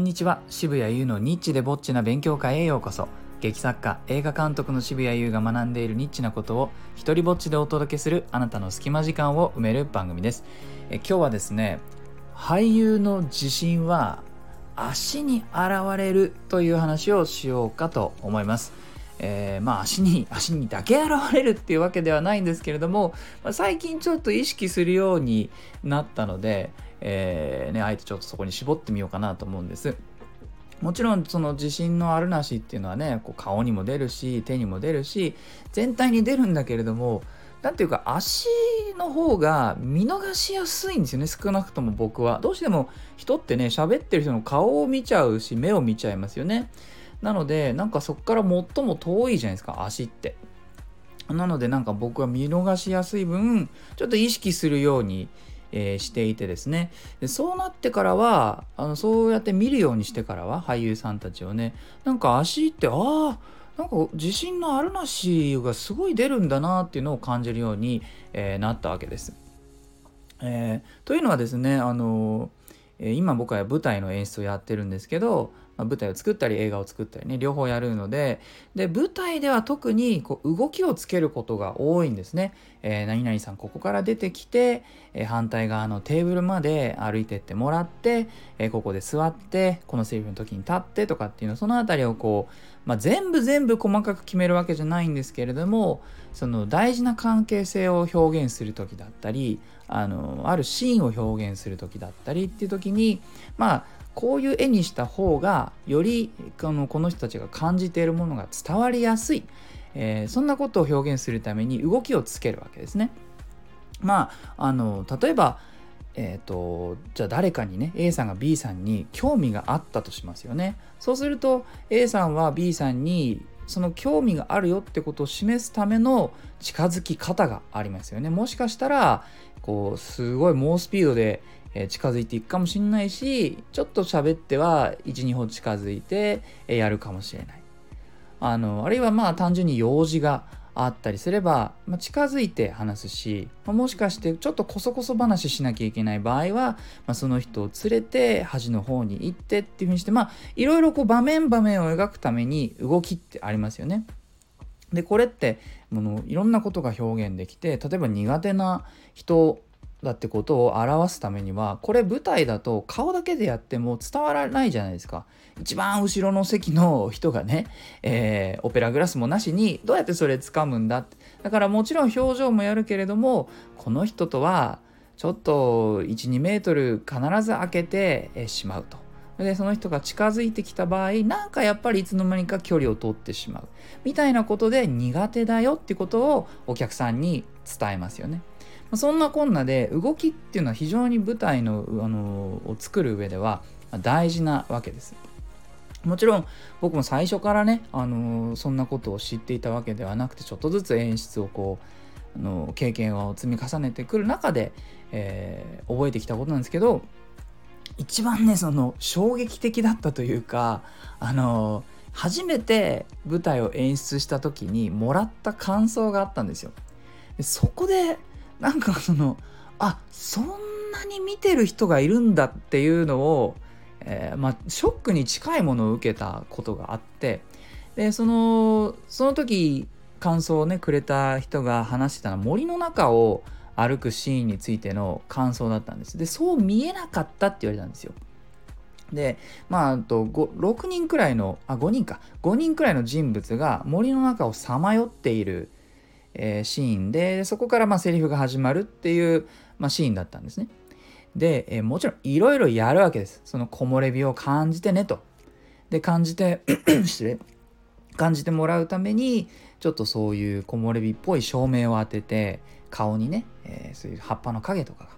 んにちは。渋谷優のニッチでぼっちな勉強会へようこそ。劇作家映画監督の渋谷優が学んでいるニッチなことを一人ぼっちでお届けするあなたの隙間時間を埋める番組です。え今日はですね俳優の自信は足に現れるという話をしようかと思います。えー、まあ足に足にだけ現れるっていうわけではないんですけれども、まあ、最近ちょっと意識するようになったので、えー、ね、あえてちょっとそこに絞ってみようかなと思うんです。もちろんその自信のあるなしっていうのはねこう顔にも出るし手にも出るし全体に出るんだけれども何ていうか足の方が見逃しやすいんですよね少なくとも僕は。どうしても人ってね喋ってる人の顔を見ちゃうし目を見ちゃいますよね。なのでなんかそこから最も遠いじゃないですか足って。なのでなんか僕は見逃しやすい分ちょっと意識するようにえー、していてですねでそうなってからはあのそうやって見るようにしてからは俳優さんたちをねなんか足ってああなんか自信のあるなしがすごい出るんだなっていうのを感じるように、えー、なったわけです。えー、というのはですねあの今僕は舞台の演出をやってるんですけどまあ、舞台を作ったり映画を作ったりね両方やるのでで舞台では特にこう動きをつけることが多いんですね。えー、何々さんここから出てきて、えー、反対側のテーブルまで歩いてってもらって、えー、ここで座ってこのセリフの時に立ってとかっていうのその辺りをこう、まあ、全部全部細かく決めるわけじゃないんですけれどもその大事な関係性を表現する時だったりあのあるシーンを表現する時だったりっていう時にまあこういう絵にした方がよりこのこの人たちが感じているものが伝わりやすい、えー、そんなことを表現するために動きをつけるわけですね。まああの例えばえーと、じゃあ誰かにね A さんが B さんに興味があったとしますよね。そうすると A さんは B さんにその興味があるよってことを示すための近づき方がありますよね。もしかしたらこうすごい猛スピードでえ近づいていくかもしれないしちょっと喋っては12歩近づいて、えやるかもしれないあのあるいはまあ単純に用事があったりすれば、まあ、近づいて話すし、まあ、もしかしてちょっとこそこそ話しなきゃいけない場合は、まあ、その人を連れて端の方に行ってっていうふうにしてまあいろいろこう場面場面を描くために動きってありますよね。でこれってものいろんなことが表現できて例えば苦手な人だってことを表すためにはこれ舞台だと顔だけでやっても伝わらないじゃないですか。一番後ろの席の人がね、えー、オペラグラスもなしにどうやってそれ掴むんだ？だからもちろん表情もやるけれどもこの人とはちょっと12メートル必ず開けてしまうと。でその人が近づいてきた場合なんかやっぱりいつの間にか距離を取ってしまう。みたいなことで苦手だよってことをお客さんに伝えますよね。そんなこんなで動きっていうのは非常に舞台のあのを作る上では大事なわけです。もちろん僕も最初からね、あのそんなことを知っていたわけではなくてちょっとずつ演出をこうあの経験を積み重ねてくる中で、えー、覚えてきたことなんですけど一番ねその衝撃的だったというかあの初めて舞台を演出した時にもらった感想があったんですよ。でそこでなんかそのあそんなに見てる人がいるんだっていうのを、えー、まあ、ショックに近いものを受けたことがあってでそのその時感想をねくれた人が話してたのは森の中を歩くシーンについての感想だったんです。でそう見えなかったって言われたんですよ。でまあと6人くらいのあ5人か。5人くらいの人物が森の中をさまよっているえー、シーンでそこからまあセリフが始まるっていう、まあ、シーンだったんですね。で、えー、もちろんいろいろやるわけです。その木漏れ日を感じてねと。で感じて 失礼感じてもらうためにちょっとそういう木漏れ日っぽい照明を当てて顔にね、えー、そういう葉っぱの影とかが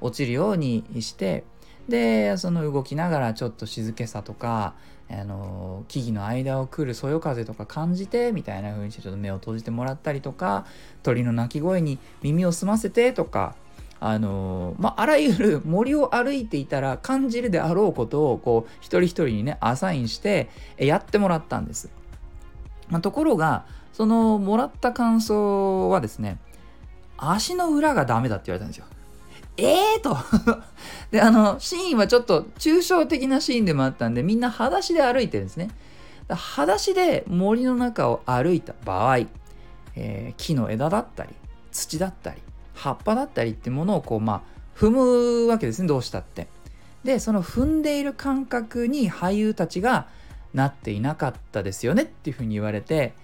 落ちるようにしてでその動きながらちょっと静けさとかあの木々の間を来るそよ風とか感じてみたいな風にしてちょっと目を閉じてもらったりとか鳥の鳴き声に耳を澄ませてとかあのまあ、あらゆる森を歩いていたら感じるであろうことをこう一人一人にねアサインしてやってもらったんです。まあ、ところがそのもらった感想はですね足の裏がダメだって言われたんですよ。えーと で、あの、シーンはちょっと抽象的なシーンでもあったんで、みんな裸足で歩いてるんですね。裸足で森の中を歩いた場合、えー、木の枝だったり、土だったり、葉っぱだったりってものをこう、まあ、踏むわけですね、どうしたって。で、その踏んでいる感覚に俳優たちがなっていなかったですよねっていうふうに言われて、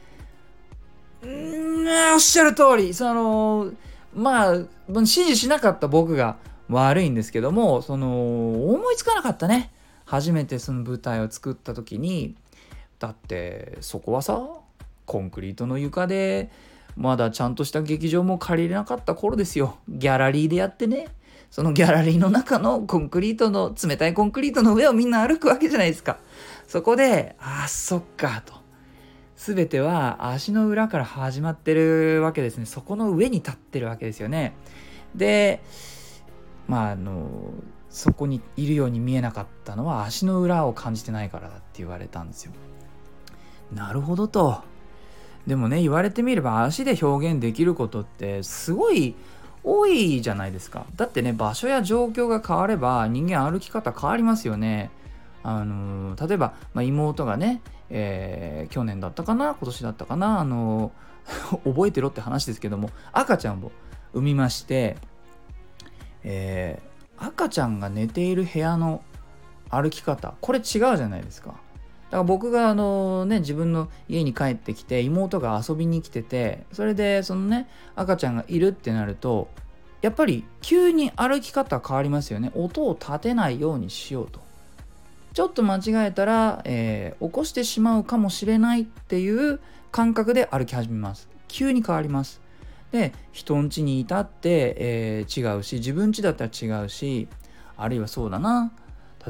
うん、おっしゃる通り、その、まあ、指示しなかった僕が悪いんですけども、その、思いつかなかったね。初めてその舞台を作った時に、だってそこはさ、コンクリートの床で、まだちゃんとした劇場も借りれなかった頃ですよ。ギャラリーでやってね。そのギャラリーの中のコンクリートの、冷たいコンクリートの上をみんな歩くわけじゃないですか。そこで、ああ、そっか、と。全ては足の裏から始まってるわけですね。そこの上に立ってるわけですよね。で、まあ、あの、そこにいるように見えなかったのは足の裏を感じてないからだって言われたんですよ。なるほどと。でもね、言われてみれば足で表現できることってすごい多いじゃないですか。だってね、場所や状況が変われば人間歩き方変わりますよね。あの例えば、まあ、妹がね、えー、去年だったかな今年だったかなあの 覚えてろって話ですけども赤ちゃんを産みまして、えー、赤ちゃんが寝ている部屋の歩き方これ違うじゃないですか。だから僕があのね自分の家に帰ってきて妹が遊びに来ててそれでそのね赤ちゃんがいるってなるとやっぱり急に歩き方変わりますよね音を立てないようにしようとちょっと間違えたら、えー、起こしてしまうかもしれないっていう感覚で歩き始めます。急に変わります。で、人ん家にいたって、えー、違うし、自分家だったら違うし、あるいはそうだな。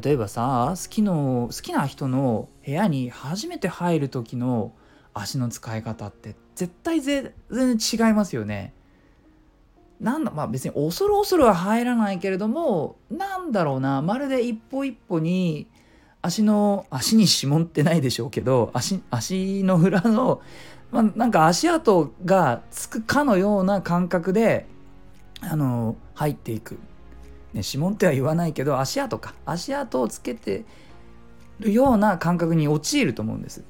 例えばさ、好きの、好きな人の部屋に初めて入る時の足の使い方って絶対全然違いますよね。なんだまあ別に恐る恐るは入らないけれどもなんだろうなまるで一歩一歩に足の足に指紋ってないでしょうけど足足の裏の、まあ、なんか足跡がつくかのような感覚であの入っていく、ね、指紋っては言わないけど足跡か。足跡をつけてるような感覚に陥ると思うんです。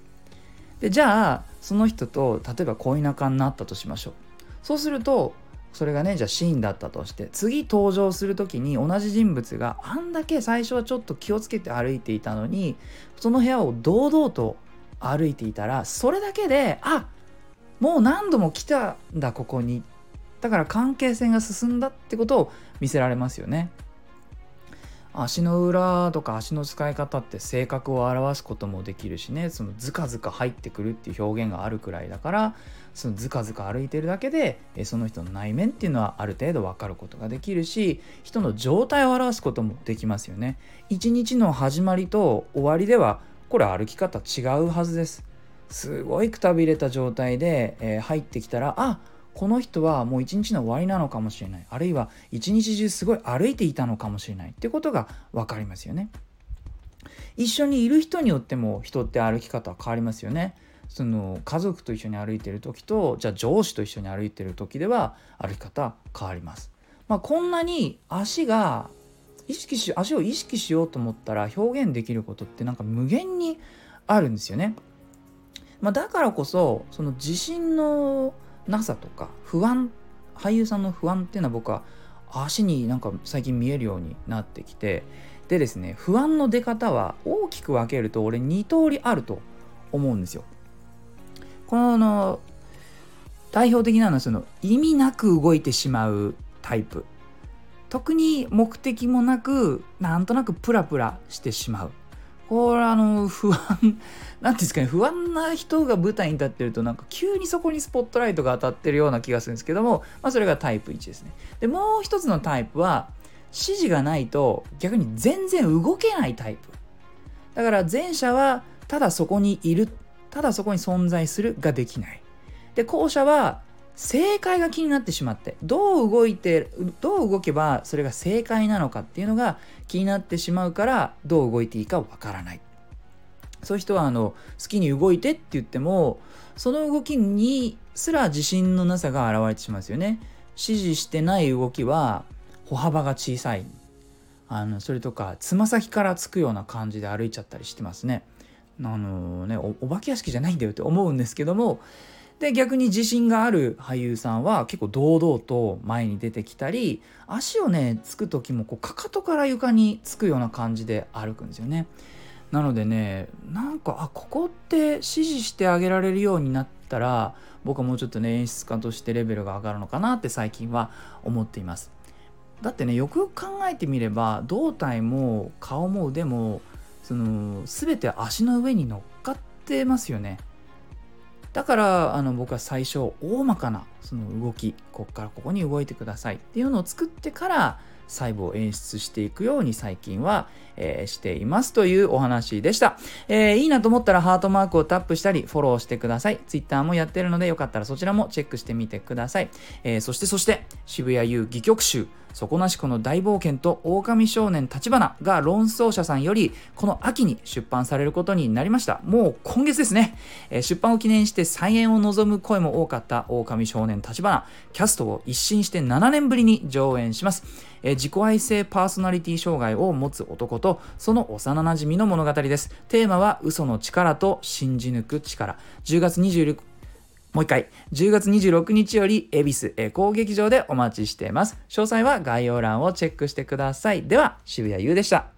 でじゃあその人と例えば恋仲になったとしましょう。そうするとそれがねじゃあシーンだったとして次登場する時に同じ人物があんだけ最初はちょっと気をつけて歩いていたのにその部屋を堂々と歩いていたらそれだけであもう何度も来たんだここにだから関係性が進んだってことを見せられますよね。足の裏とか足の使い方って性格を表すこともできるしね。そのズカズカ入ってくるっていう表現があるくらいだからそのズカズカ歩いてるだけでその人の内面っていうのはある程度分かることができるし人の状態を表すこともできますよね。一日の始まりと終わりではこれ歩き方違うはずです。すごいくたびれた状態で、えー、入ってきたらあこの人はもう一日の終わりなのかもしれない。あるいは一日中すごい歩いていたのかもしれない。ってことが分かりますよね。一緒にいる人によっても人って歩き方は変わりますよね。その家族と一緒に歩いてる時とじゃあ上司と一緒に歩いてる時では歩き方変わります。まあ、こんなに足が意識し足を意識しようと思ったら表現できることってなんか無限にあるんですよね。まあ、だからこそその自信のなさとか不安俳優さんの不安っていうのは僕は足になんか最近見えるようになってきてでですね不安の出方は大きく分けると俺2通りあると思うんですよ。この代表的なのはその意味なく動いてしまうタイプ特に目的もなくなんとなくプラプラしてしまうこれあの不安何ていうんですかね不安な人が舞台に立ってるとなんか急にそこにスポットライトが当たってるような気がするんですけども、まあ、それがタイプ1ですね。でもう一つのタイプは指示がないと逆に全然動けないタイプ。だから前者はただそこにいるただそこに存在するができない。で後者は正解が気になってしまってどう動いてどう動けばそれが正解なのかっていうのが気になってしまうからどう動いていいかわからない。そういう人はあの好きに動いてって言ってもその動きにすら自信のなさが現れてしまうんですよね。指示してない動きは歩幅が小さい。あのそれとかつま先からつくような感じで歩いちゃったりしてますね。あのねおお化け屋敷じゃないんだよって思うんですけどもで逆に自信がある俳優さんは結構堂々と前に出てきたり足をねつく時もこうかかとから床につくような感じで歩くんですよね。なのでねなんかあここって指示してあげられるようになったら僕はもうちょっとね演出家としてレベルが上がるのかなって最近は思っています。だってねよくよく考えてみれば胴体も顔も腕もその全て足の上に乗っかってますよね。だからあの僕は最初大まかなその動きこっからここに動いてくださいっていうのを作ってから細部を演出していくように最近は、えー、していますというお話でした、えー、いいなと思ったらハートマークをタップしたりフォローしてください。Twitter もやってるのでよかったらそちらもチェックしてみてください、えー、そしてそして渋谷遊戯曲集。底なしこの大冒険と狼少年立花が論争者さんよりこの秋に出版されることになりました。もう今月ですね、えー、出版を記念して再演を望む声も多かった狼少年立花。キャストを一新して7年ぶりに上演します、えー、自己愛性パーソナリティ障害を持つ男ととその幼なじみの物語ですテーマは嘘の力と信じ抜く力10月26もう一回、10月26日より恵比寿エコー劇場でお待ちしています。詳細は概要欄をチェックしてください。では、渋谷優でした。